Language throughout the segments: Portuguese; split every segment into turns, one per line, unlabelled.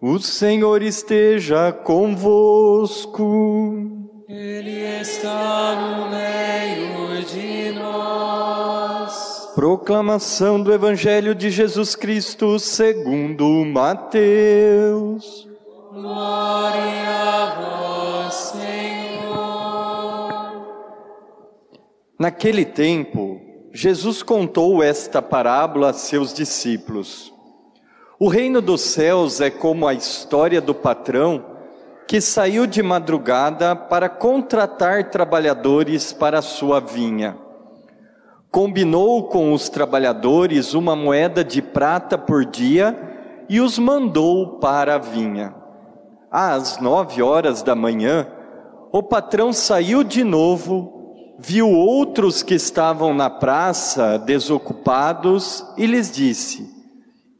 O Senhor esteja convosco.
Ele está no meio de nós.
Proclamação do Evangelho de Jesus Cristo segundo Mateus.
Glória a vós, Senhor.
Naquele tempo, Jesus contou esta parábola a seus discípulos. O reino dos céus é como a história do patrão que saiu de madrugada para contratar trabalhadores para a sua vinha. Combinou com os trabalhadores uma moeda de prata por dia e os mandou para a vinha. Às nove horas da manhã, o patrão saiu de novo, viu outros que estavam na praça desocupados e lhes disse: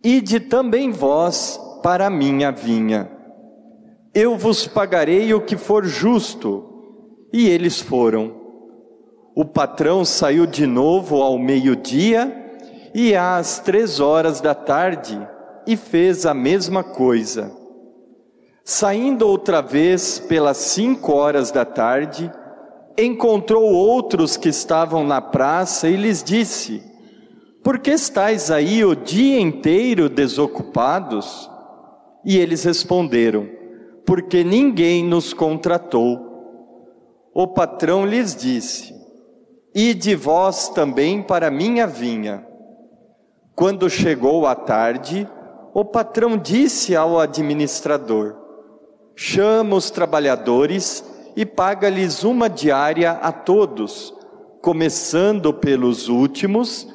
Ide também vós para a minha vinha. Eu vos pagarei o que for justo. E eles foram. O patrão saiu de novo ao meio-dia e às três horas da tarde e fez a mesma coisa. Saindo outra vez pelas cinco horas da tarde, encontrou outros que estavam na praça e lhes disse: por que estáis aí o dia inteiro desocupados? E eles responderam: Porque ninguém nos contratou. O patrão lhes disse: Ide vós também para minha vinha. Quando chegou a tarde, o patrão disse ao administrador: Chama os trabalhadores e paga-lhes uma diária a todos, começando pelos últimos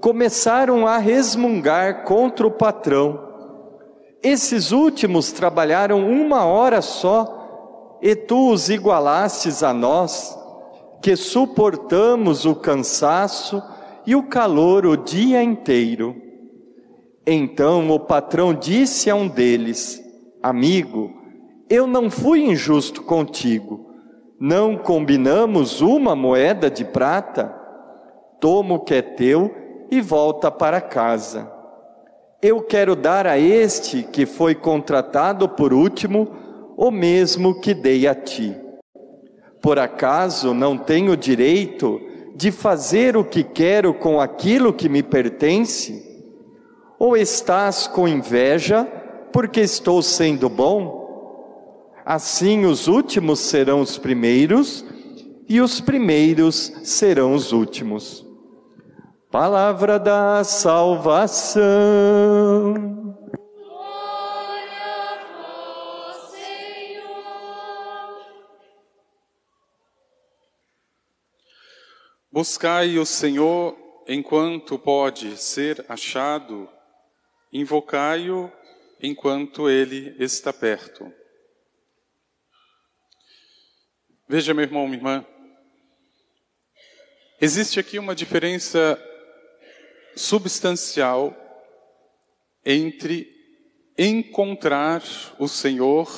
começaram a resmungar contra o patrão. Esses últimos trabalharam uma hora só, e tu os igualastes a nós, que suportamos o cansaço e o calor o dia inteiro. Então o patrão disse a um deles: Amigo, eu não fui injusto contigo. Não combinamos uma moeda de prata? Toma o que é teu e volta para casa. Eu quero dar a este que foi contratado por último o mesmo que dei a ti. Por acaso não tenho direito de fazer o que quero com aquilo que me pertence? Ou estás com inveja porque estou sendo bom? Assim os últimos serão os primeiros e os primeiros serão os últimos. Palavra da salvação.
Glória Senhor.
Buscai o Senhor enquanto pode ser achado, invocai-o enquanto ele está perto. Veja, meu irmão, minha irmã, existe aqui uma diferença substancial entre encontrar o Senhor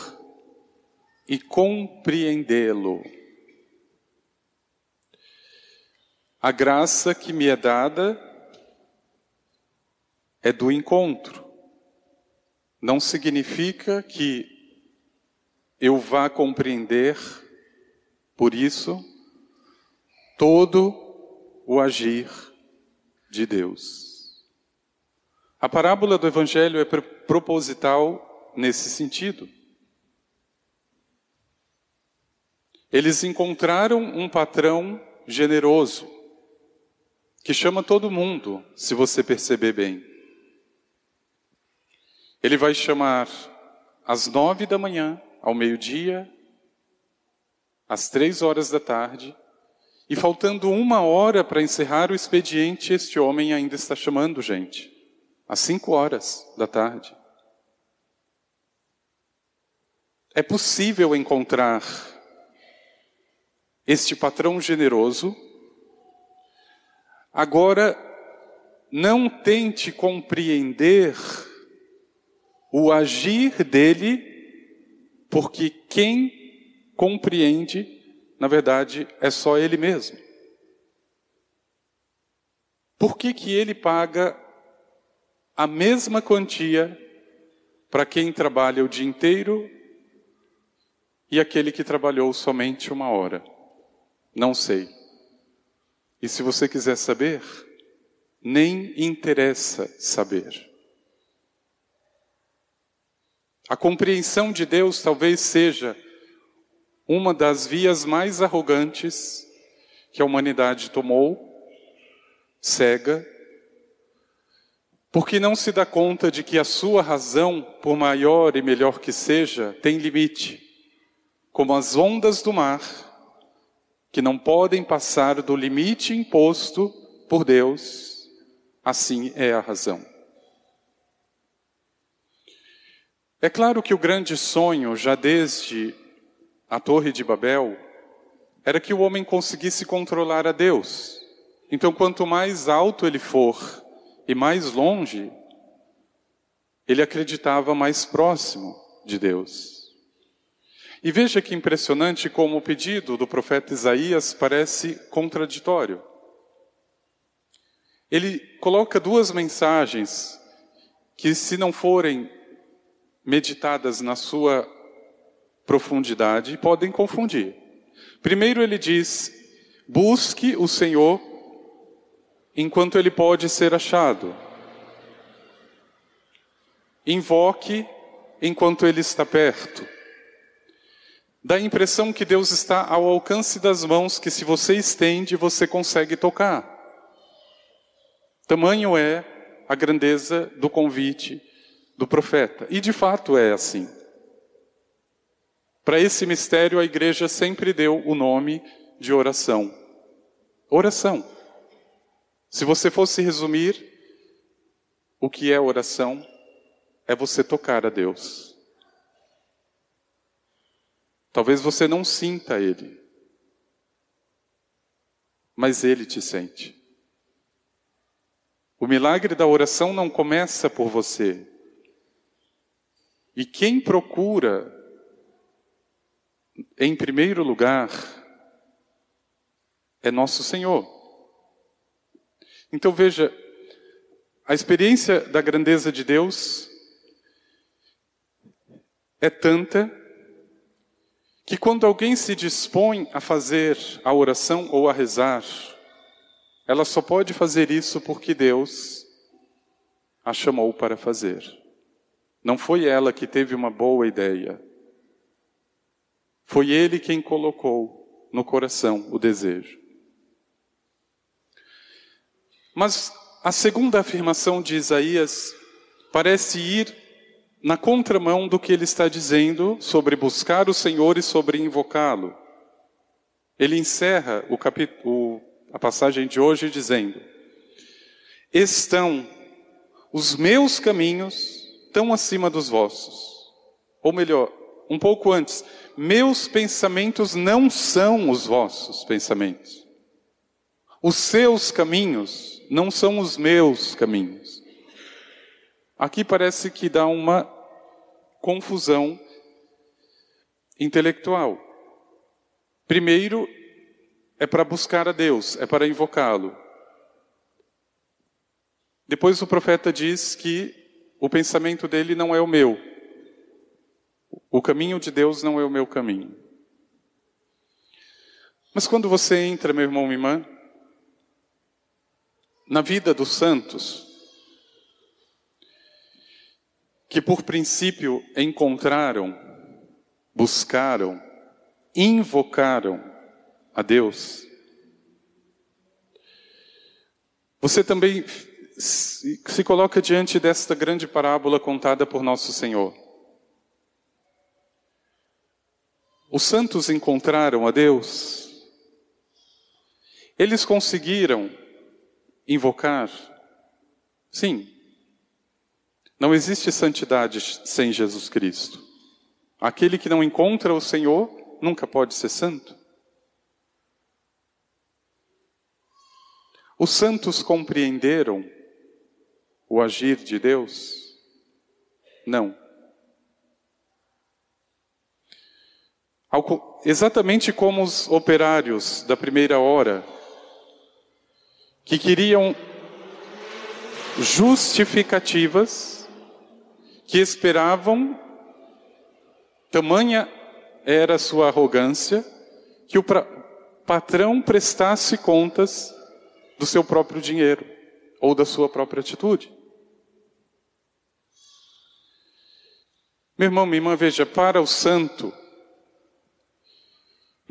e compreendê-lo. A graça que me é dada é do encontro. Não significa que eu vá compreender, por isso, todo o agir de Deus. A parábola do Evangelho é proposital nesse sentido. Eles encontraram um patrão generoso, que chama todo mundo, se você perceber bem. Ele vai chamar às nove da manhã, ao meio-dia, às três horas da tarde, e faltando uma hora para encerrar o expediente, este homem ainda está chamando gente. Às cinco horas da tarde. é possível encontrar este patrão generoso. Agora, não tente compreender o agir dele, porque quem compreende, na verdade, é só ele mesmo. Por que, que ele paga a mesma quantia para quem trabalha o dia inteiro e aquele que trabalhou somente uma hora? Não sei. E se você quiser saber, nem interessa saber. A compreensão de Deus talvez seja uma das vias mais arrogantes que a humanidade tomou, cega, porque não se dá conta de que a sua razão, por maior e melhor que seja, tem limite, como as ondas do mar, que não podem passar do limite imposto por Deus, assim é a razão. É claro que o grande sonho, já desde a Torre de Babel, era que o homem conseguisse controlar a Deus. Então, quanto mais alto ele for e mais longe, ele acreditava mais próximo de Deus. E veja que impressionante como o pedido do profeta Isaías parece contraditório. Ele coloca duas mensagens que, se não forem meditadas na sua profundidade, podem confundir. Primeiro, ele diz: busque o Senhor enquanto ele pode ser achado. Invoque enquanto ele está perto. Dá a impressão que Deus está ao alcance das mãos, que se você estende, você consegue tocar. Tamanho é a grandeza do convite do profeta. E de fato é assim. Para esse mistério, a igreja sempre deu o nome de oração. Oração. Se você fosse resumir o que é oração, é você tocar a Deus. Talvez você não sinta Ele, mas Ele te sente. O milagre da oração não começa por você, e quem procura, em primeiro lugar, é nosso Senhor. Então veja, a experiência da grandeza de Deus é tanta que quando alguém se dispõe a fazer a oração ou a rezar, ela só pode fazer isso porque Deus a chamou para fazer. Não foi ela que teve uma boa ideia. Foi ele quem colocou no coração o desejo. Mas a segunda afirmação de Isaías parece ir na contramão do que ele está dizendo sobre buscar o Senhor e sobre invocá-lo. Ele encerra o capítulo, a passagem de hoje dizendo: Estão os meus caminhos tão acima dos vossos. Ou melhor, um pouco antes, meus pensamentos não são os vossos pensamentos. Os seus caminhos não são os meus caminhos. Aqui parece que dá uma confusão intelectual. Primeiro, é para buscar a Deus, é para invocá-lo. Depois o profeta diz que o pensamento dele não é o meu. O caminho de Deus não é o meu caminho. Mas quando você entra, meu irmão, minha irmã, na vida dos santos, que por princípio encontraram, buscaram, invocaram a Deus, você também se coloca diante desta grande parábola contada por nosso Senhor. Os santos encontraram a Deus, eles conseguiram invocar? Sim. Não existe santidade sem Jesus Cristo. Aquele que não encontra o Senhor nunca pode ser santo. Os santos compreenderam o agir de Deus? Não. Exatamente como os operários da primeira hora, que queriam justificativas, que esperavam, tamanha era sua arrogância, que o patrão prestasse contas do seu próprio dinheiro ou da sua própria atitude. Meu irmão, minha irmã, veja, para o santo,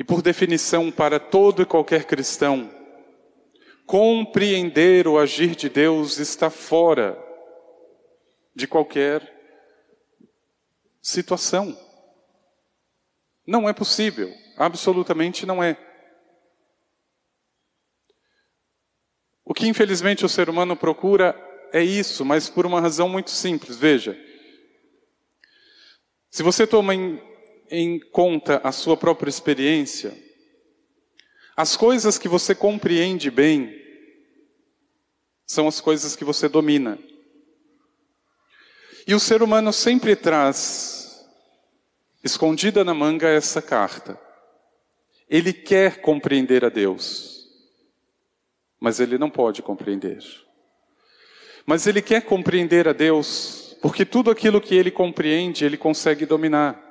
e por definição para todo e qualquer cristão, compreender o agir de Deus está fora de qualquer situação. Não é possível, absolutamente não é. O que infelizmente o ser humano procura é isso, mas por uma razão muito simples. Veja, se você toma em, em conta a sua própria experiência, as coisas que você compreende bem são as coisas que você domina. E o ser humano sempre traz, escondida na manga, essa carta. Ele quer compreender a Deus mas ele não pode compreender. Mas ele quer compreender a Deus, porque tudo aquilo que ele compreende, ele consegue dominar.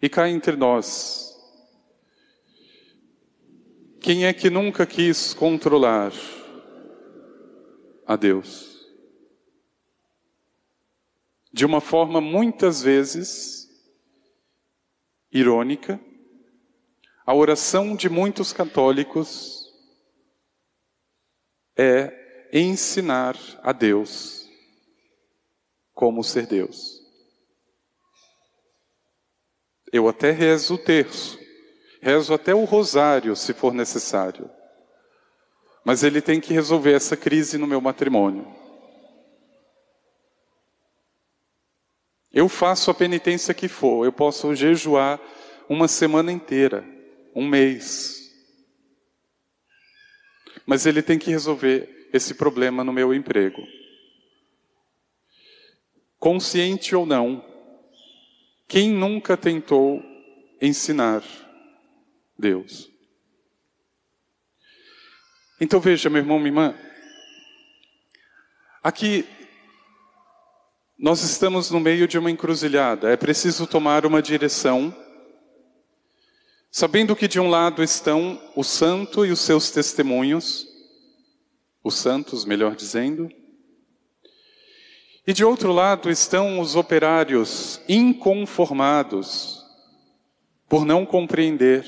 E cá entre nós, quem é que nunca quis controlar a Deus? De uma forma muitas vezes irônica, a oração de muitos católicos é ensinar a Deus como ser Deus. Eu até rezo o terço, rezo até o rosário, se for necessário. Mas ele tem que resolver essa crise no meu matrimônio. Eu faço a penitência que for, eu posso jejuar uma semana inteira um mês. Mas ele tem que resolver esse problema no meu emprego. Consciente ou não, quem nunca tentou ensinar Deus? Então veja, meu irmão, minha irmã, aqui nós estamos no meio de uma encruzilhada, é preciso tomar uma direção Sabendo que de um lado estão o santo e os seus testemunhos, os santos, melhor dizendo, e de outro lado estão os operários inconformados por não compreender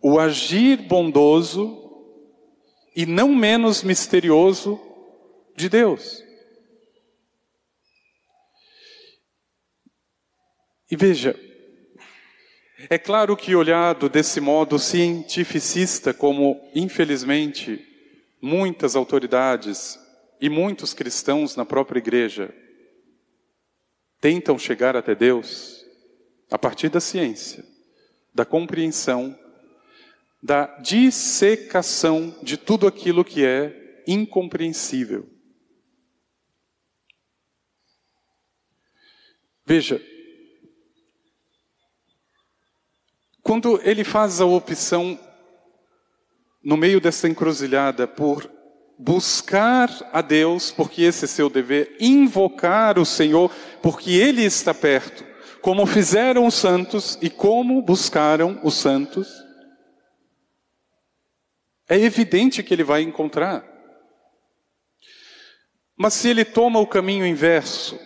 o agir bondoso e não menos misterioso de Deus. E veja, é claro que, olhado desse modo cientificista, como infelizmente muitas autoridades e muitos cristãos na própria igreja tentam chegar até Deus, a partir da ciência, da compreensão, da dissecação de tudo aquilo que é incompreensível. Veja, Quando ele faz a opção, no meio dessa encruzilhada, por buscar a Deus, porque esse é seu dever, invocar o Senhor, porque Ele está perto, como fizeram os santos e como buscaram os santos, é evidente que ele vai encontrar. Mas se ele toma o caminho inverso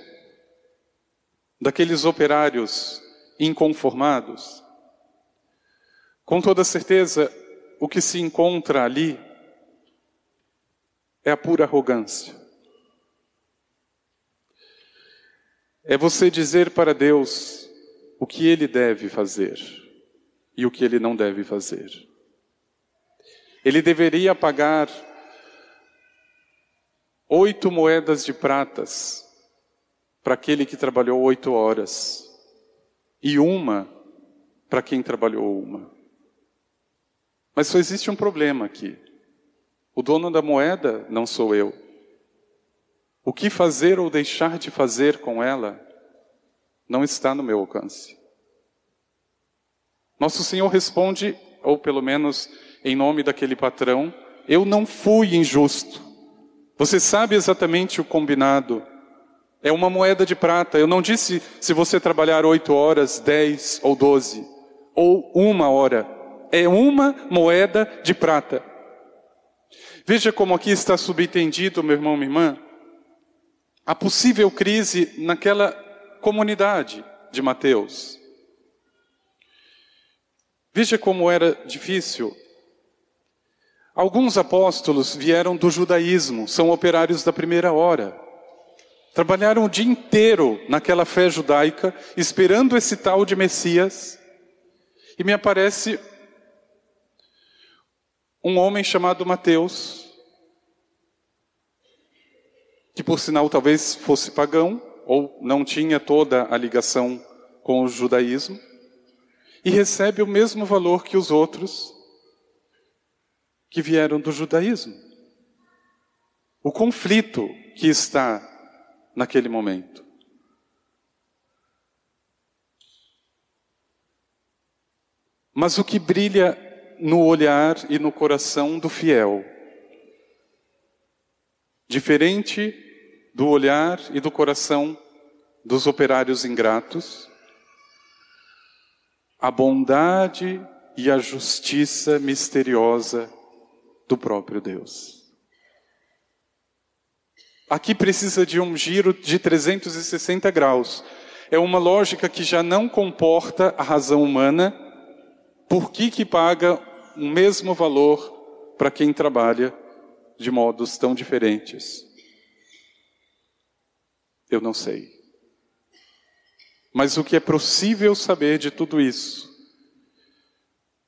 daqueles operários inconformados, com toda certeza, o que se encontra ali é a pura arrogância. É você dizer para Deus o que ele deve fazer e o que ele não deve fazer. Ele deveria pagar oito moedas de pratas para aquele que trabalhou oito horas e uma para quem trabalhou uma. Mas só existe um problema aqui. O dono da moeda não sou eu. O que fazer ou deixar de fazer com ela não está no meu alcance. Nosso Senhor responde, ou pelo menos em nome daquele patrão, eu não fui injusto. Você sabe exatamente o combinado. É uma moeda de prata. Eu não disse se você trabalhar oito horas, dez ou doze, ou uma hora. É uma moeda de prata. Veja como aqui está subentendido, meu irmão, minha irmã, a possível crise naquela comunidade de Mateus. Veja como era difícil. Alguns apóstolos vieram do judaísmo, são operários da primeira hora. Trabalharam o dia inteiro naquela fé judaica, esperando esse tal de Messias. E me aparece um homem chamado Mateus, que por sinal talvez fosse pagão, ou não tinha toda a ligação com o judaísmo, e recebe o mesmo valor que os outros que vieram do judaísmo. O conflito que está naquele momento. Mas o que brilha no olhar e no coração do fiel, diferente do olhar e do coração dos operários ingratos, a bondade e a justiça misteriosa do próprio Deus. Aqui precisa de um giro de 360 graus. É uma lógica que já não comporta a razão humana. Por que que paga o mesmo valor para quem trabalha de modos tão diferentes? Eu não sei. Mas o que é possível saber de tudo isso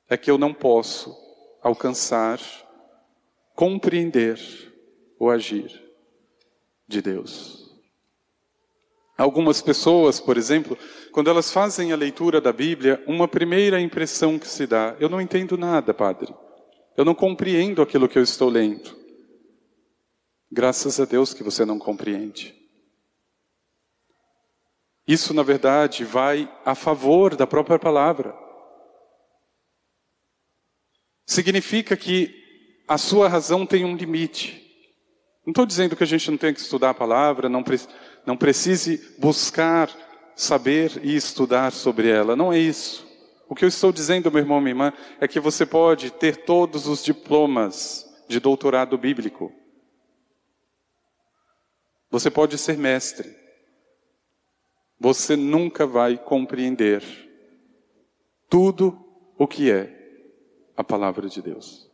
é que eu não posso alcançar, compreender o agir de Deus. Algumas pessoas, por exemplo, quando elas fazem a leitura da Bíblia, uma primeira impressão que se dá: eu não entendo nada, Padre. Eu não compreendo aquilo que eu estou lendo. Graças a Deus que você não compreende. Isso, na verdade, vai a favor da própria palavra. Significa que a sua razão tem um limite. Não estou dizendo que a gente não tem que estudar a palavra, não, pre não precise buscar saber e estudar sobre ela. Não é isso. O que eu estou dizendo, meu irmão, minha irmã, é que você pode ter todos os diplomas de doutorado bíblico. Você pode ser mestre você nunca vai compreender tudo o que é a palavra de Deus.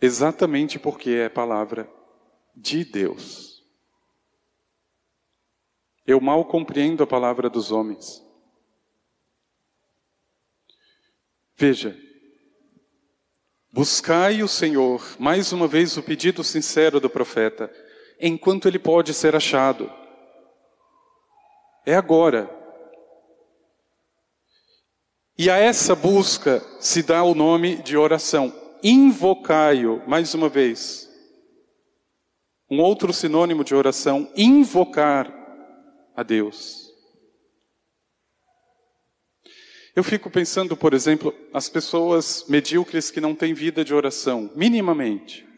Exatamente porque é a palavra de Deus. Eu mal compreendo a palavra dos homens. Veja, buscai o Senhor, mais uma vez o pedido sincero do profeta, enquanto ele pode ser achado. É agora. E a essa busca se dá o nome de oração. Invocai-o, mais uma vez. Um outro sinônimo de oração, invocar a Deus. Eu fico pensando, por exemplo, as pessoas medíocres que não têm vida de oração, minimamente.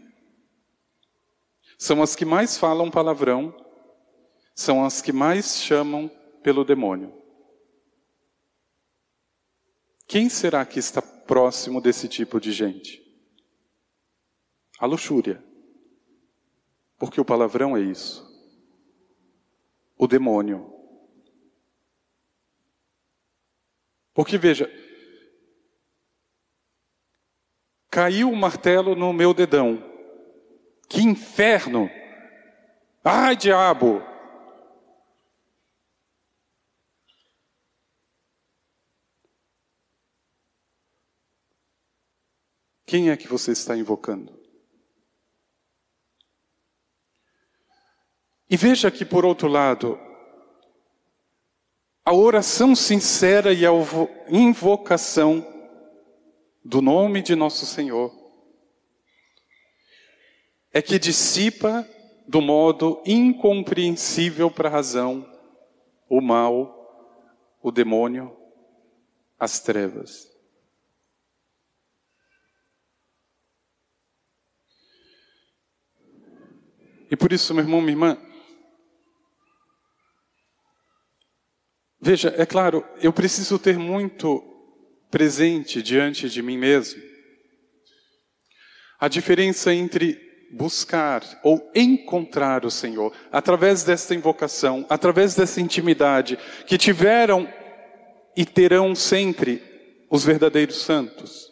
São as que mais falam palavrão são as que mais chamam pelo demônio. Quem será que está próximo desse tipo de gente? A luxúria. Porque o palavrão é isso. O demônio. Porque veja, caiu o martelo no meu dedão. Que inferno! Ai, diabo! Quem é que você está invocando? E veja que, por outro lado, a oração sincera e a invocação do nome de nosso Senhor é que dissipa do modo incompreensível para a razão o mal, o demônio, as trevas. E por isso, meu irmão, minha irmã, veja, é claro, eu preciso ter muito presente diante de mim mesmo a diferença entre buscar ou encontrar o Senhor através desta invocação, através dessa intimidade que tiveram e terão sempre os verdadeiros santos.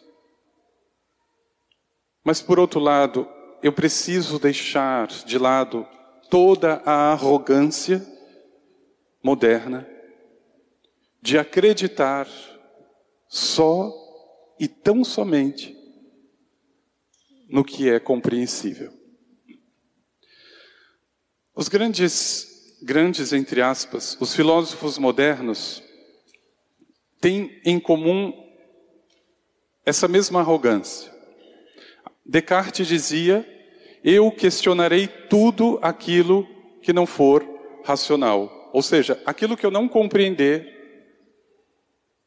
Mas por outro lado, eu preciso deixar de lado toda a arrogância moderna de acreditar só e tão somente no que é compreensível. Os grandes, grandes entre aspas, os filósofos modernos têm em comum essa mesma arrogância. Descartes dizia: Eu questionarei tudo aquilo que não for racional. Ou seja, aquilo que eu não compreender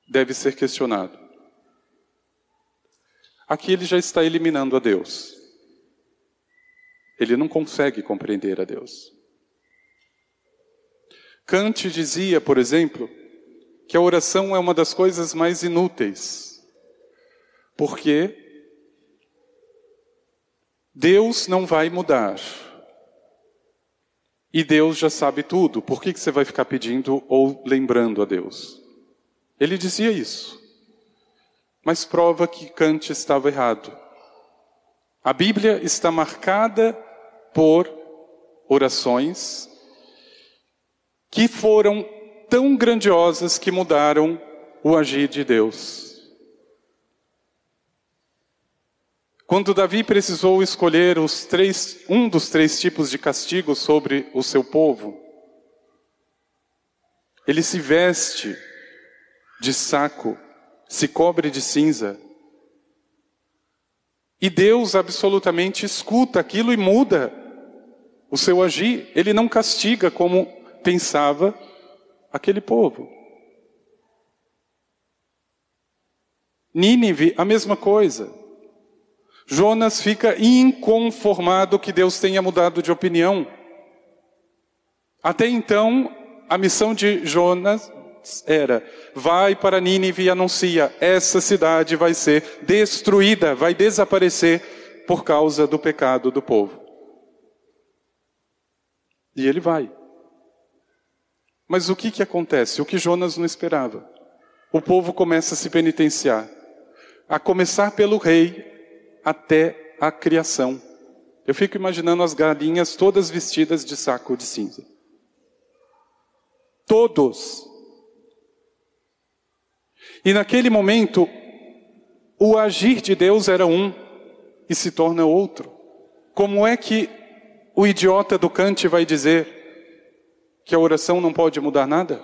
deve ser questionado. Aqui ele já está eliminando a Deus. Ele não consegue compreender a Deus. Kant dizia, por exemplo, que a oração é uma das coisas mais inúteis, porque Deus não vai mudar. E Deus já sabe tudo, por que você vai ficar pedindo ou lembrando a Deus? Ele dizia isso mas prova que Kant estava errado. A Bíblia está marcada por orações que foram tão grandiosas que mudaram o agir de Deus. Quando Davi precisou escolher os três, um dos três tipos de castigo sobre o seu povo, ele se veste de saco se cobre de cinza. E Deus absolutamente escuta aquilo e muda o seu agir. Ele não castiga como pensava aquele povo. Nínive, a mesma coisa. Jonas fica inconformado que Deus tenha mudado de opinião. Até então, a missão de Jonas era: vai para Nínive e anuncia, essa cidade vai ser destruída, vai desaparecer por causa do pecado do povo. E ele vai. Mas o que, que acontece? O que Jonas não esperava. O povo começa a se penitenciar, a começar pelo rei até a criação. Eu fico imaginando as galinhas todas vestidas de saco de cinza. Todos. E naquele momento, o agir de Deus era um e se torna outro. Como é que o idiota do Kant vai dizer que a oração não pode mudar nada?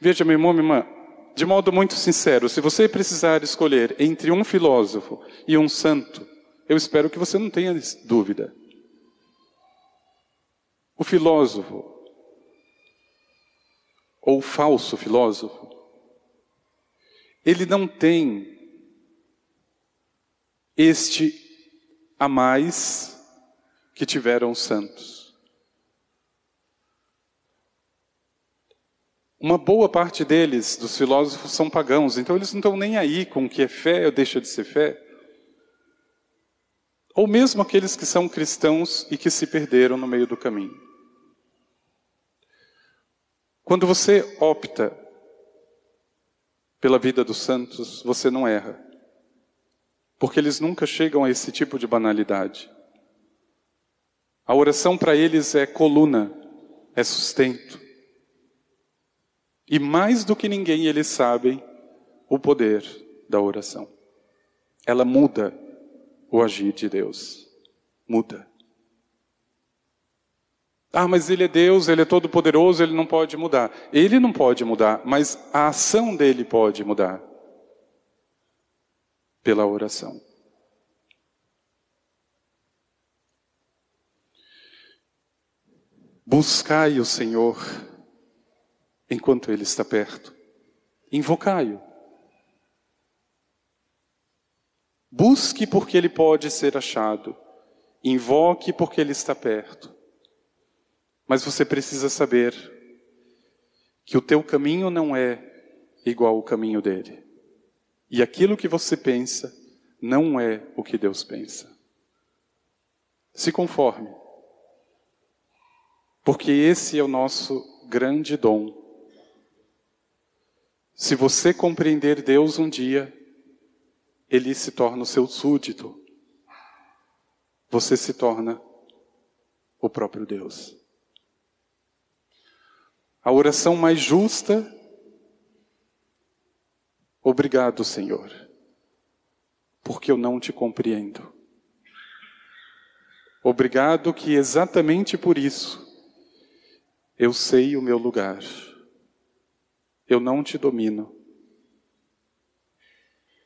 Veja, meu irmão, minha irmã, de modo muito sincero, se você precisar escolher entre um filósofo e um santo, eu espero que você não tenha dúvida. O filósofo, ou o falso filósofo, ele não tem este a mais que tiveram os santos. Uma boa parte deles, dos filósofos, são pagãos, então eles não estão nem aí com o que é fé ou deixa de ser fé. Ou mesmo aqueles que são cristãos e que se perderam no meio do caminho. Quando você opta pela vida dos santos, você não erra. Porque eles nunca chegam a esse tipo de banalidade. A oração para eles é coluna, é sustento. E mais do que ninguém eles sabem o poder da oração. Ela muda o agir de Deus. Muda. Ah, mas ele é Deus, ele é todo poderoso, ele não pode mudar. Ele não pode mudar, mas a ação dele pode mudar. Pela oração. Buscai o Senhor enquanto Ele está perto. Invocai-o. Busque porque Ele pode ser achado. Invoque porque Ele está perto. Mas você precisa saber que o teu caminho não é igual ao caminho dele. E aquilo que você pensa não é o que Deus pensa. Se conforme. Porque esse é o nosso grande dom. Se você compreender Deus um dia, ele se torna o seu súdito. Você se torna o próprio Deus. A oração mais justa, obrigado, Senhor, porque eu não te compreendo. Obrigado que exatamente por isso eu sei o meu lugar. Eu não te domino.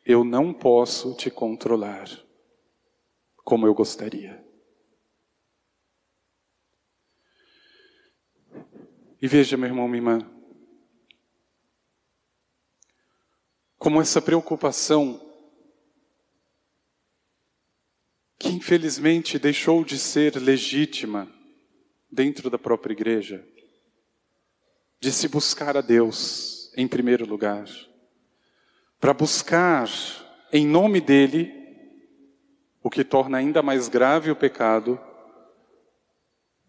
Eu não posso te controlar como eu gostaria. E veja, meu irmão, minha irmã, como essa preocupação, que infelizmente deixou de ser legítima dentro da própria igreja, de se buscar a Deus em primeiro lugar, para buscar em nome dele, o que torna ainda mais grave o pecado,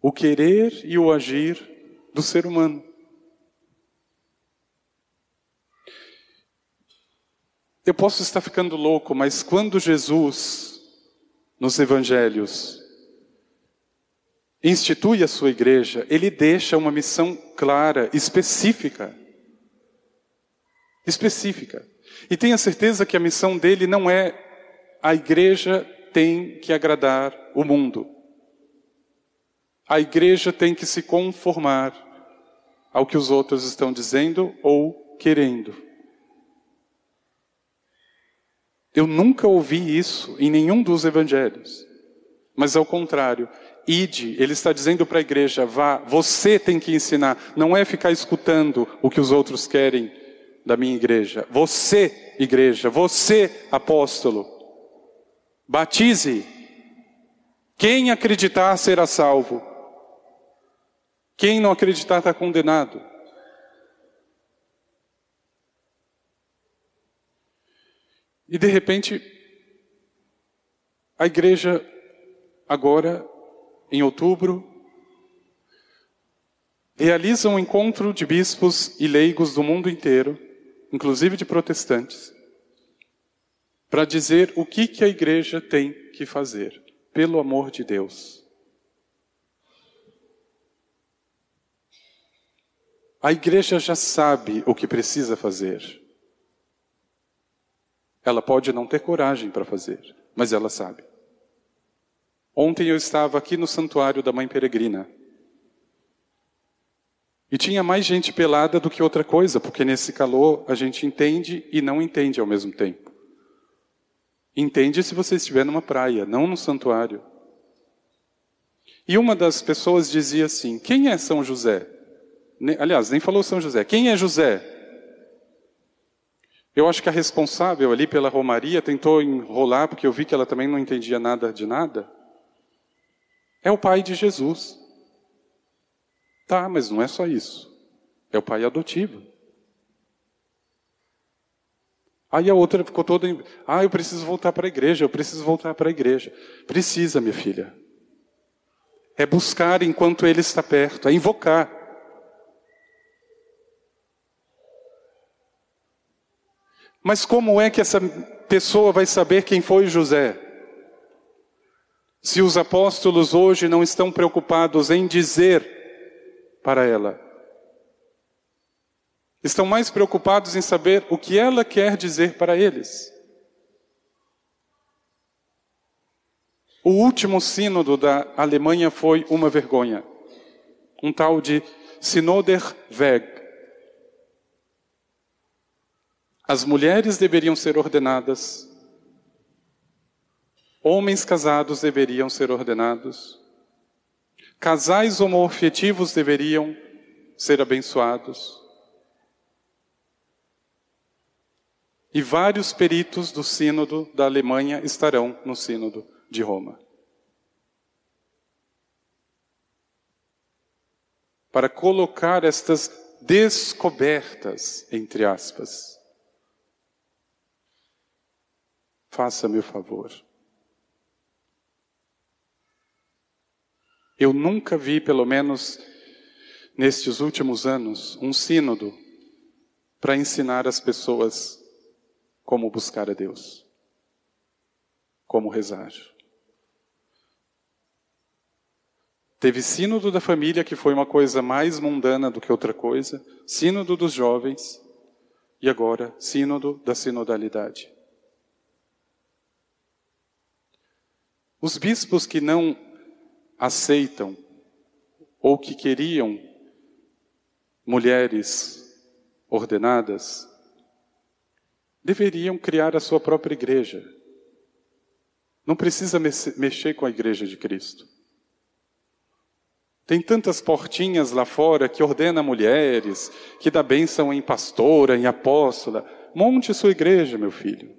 o querer e o agir do ser humano. Eu posso estar ficando louco, mas quando Jesus, nos evangelhos, institui a sua igreja, ele deixa uma missão clara, específica. Específica. E tenha certeza que a missão dele não é a igreja tem que agradar o mundo. A igreja tem que se conformar ao que os outros estão dizendo ou querendo. Eu nunca ouvi isso em nenhum dos evangelhos. Mas ao contrário, ide, ele está dizendo para a igreja, vá, você tem que ensinar, não é ficar escutando o que os outros querem da minha igreja. Você, igreja, você, apóstolo, batize. Quem acreditar será salvo. Quem não acreditar está condenado. E de repente, a igreja agora, em outubro, realiza um encontro de bispos e leigos do mundo inteiro, inclusive de protestantes, para dizer o que, que a igreja tem que fazer, pelo amor de Deus. A igreja já sabe o que precisa fazer. Ela pode não ter coragem para fazer, mas ela sabe. Ontem eu estava aqui no santuário da Mãe Peregrina. E tinha mais gente pelada do que outra coisa, porque nesse calor a gente entende e não entende ao mesmo tempo. Entende se você estiver numa praia, não no santuário. E uma das pessoas dizia assim: Quem é São José? Aliás, nem falou São José. Quem é José? Eu acho que a responsável ali pela Romaria tentou enrolar, porque eu vi que ela também não entendia nada de nada. É o pai de Jesus. Tá, mas não é só isso. É o pai adotivo. Aí a outra ficou toda. Ah, eu preciso voltar para a igreja, eu preciso voltar para a igreja. Precisa, minha filha. É buscar enquanto ele está perto, é invocar. Mas como é que essa pessoa vai saber quem foi José? Se os apóstolos hoje não estão preocupados em dizer para ela, estão mais preocupados em saber o que ela quer dizer para eles. O último sínodo da Alemanha foi uma vergonha. um tal de Sinoderweg. As mulheres deveriam ser ordenadas, homens casados deveriam ser ordenados, casais homoafetivos deveriam ser abençoados. E vários peritos do Sínodo da Alemanha estarão no Sínodo de Roma. Para colocar estas descobertas, entre aspas. Faça-me o favor. Eu nunca vi, pelo menos nestes últimos anos, um sínodo para ensinar as pessoas como buscar a Deus, como rezar. Teve sínodo da família, que foi uma coisa mais mundana do que outra coisa, sínodo dos jovens, e agora sínodo da sinodalidade. Os bispos que não aceitam ou que queriam mulheres ordenadas deveriam criar a sua própria igreja. Não precisa mexer com a igreja de Cristo. Tem tantas portinhas lá fora que ordena mulheres, que dá bênção em pastora, em apóstola. Monte sua igreja, meu filho.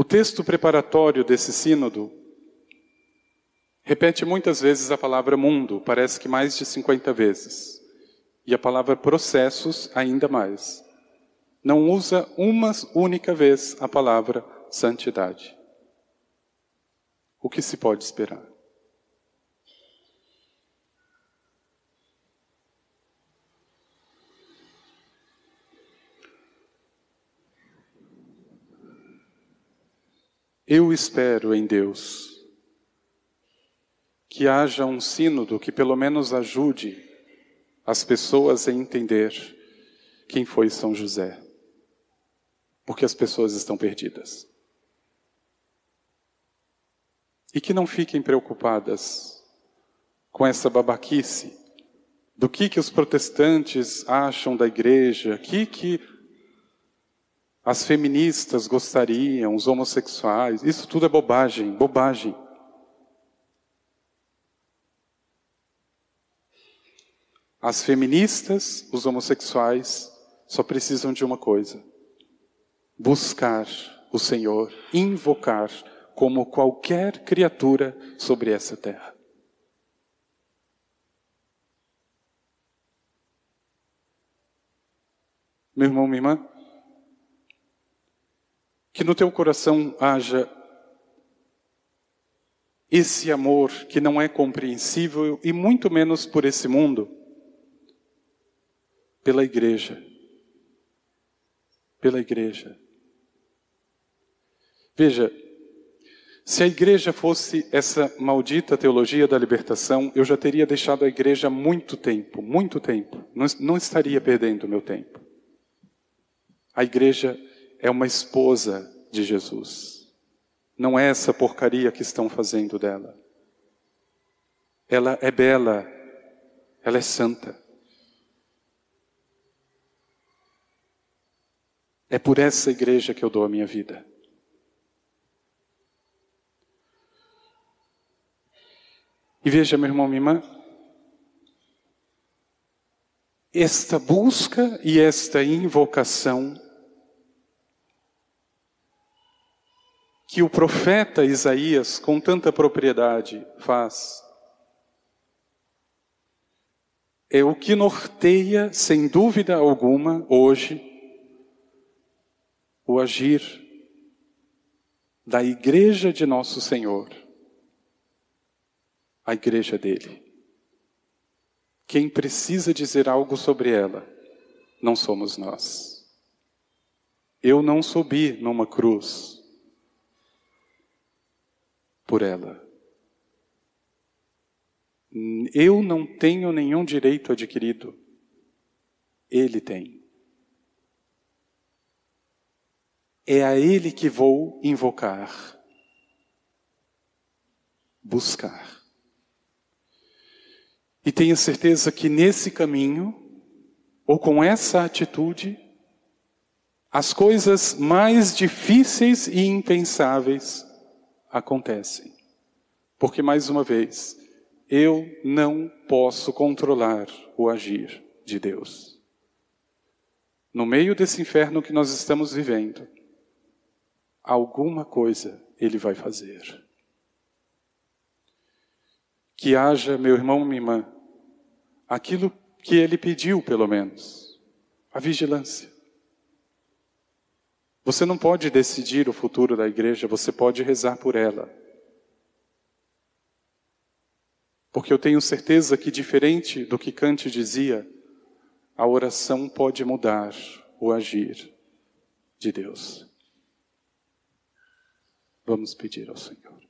O texto preparatório desse sínodo Repete muitas vezes a palavra mundo, parece que mais de 50 vezes. E a palavra processos ainda mais. Não usa uma única vez a palavra santidade. O que se pode esperar? Eu espero em Deus que haja um sínodo que pelo menos ajude as pessoas a entender quem foi São José. Porque as pessoas estão perdidas. E que não fiquem preocupadas com essa babaquice do que que os protestantes acham da igreja, que que as feministas gostariam, os homossexuais. Isso tudo é bobagem, bobagem. As feministas, os homossexuais, só precisam de uma coisa: buscar o Senhor, invocar como qualquer criatura sobre essa terra. Meu irmão, minha irmã, que no teu coração haja esse amor que não é compreensível e muito menos por esse mundo pela igreja. Pela igreja. Veja, se a igreja fosse essa maldita teologia da libertação, eu já teria deixado a igreja há muito tempo, muito tempo. Não, não estaria perdendo meu tempo. A igreja é uma esposa de Jesus. Não é essa porcaria que estão fazendo dela. Ela é bela, ela é santa. É por essa igreja que eu dou a minha vida. E veja, meu irmão, minha irmã, esta busca e esta invocação que o profeta Isaías, com tanta propriedade, faz, é o que norteia, sem dúvida alguma, hoje, o agir da igreja de nosso Senhor, a igreja dele. Quem precisa dizer algo sobre ela não somos nós. Eu não subi numa cruz por ela. Eu não tenho nenhum direito adquirido. Ele tem. É a Ele que vou invocar, buscar. E tenha certeza que nesse caminho, ou com essa atitude, as coisas mais difíceis e impensáveis acontecem. Porque, mais uma vez, eu não posso controlar o agir de Deus. No meio desse inferno que nós estamos vivendo, alguma coisa Ele vai fazer. Que haja, meu irmão, minha irmã, aquilo que Ele pediu, pelo menos, a vigilância. Você não pode decidir o futuro da igreja, você pode rezar por ela. Porque eu tenho certeza que, diferente do que Kant dizia, a oração pode mudar o agir de Deus. Vamos pedir ao Senhor.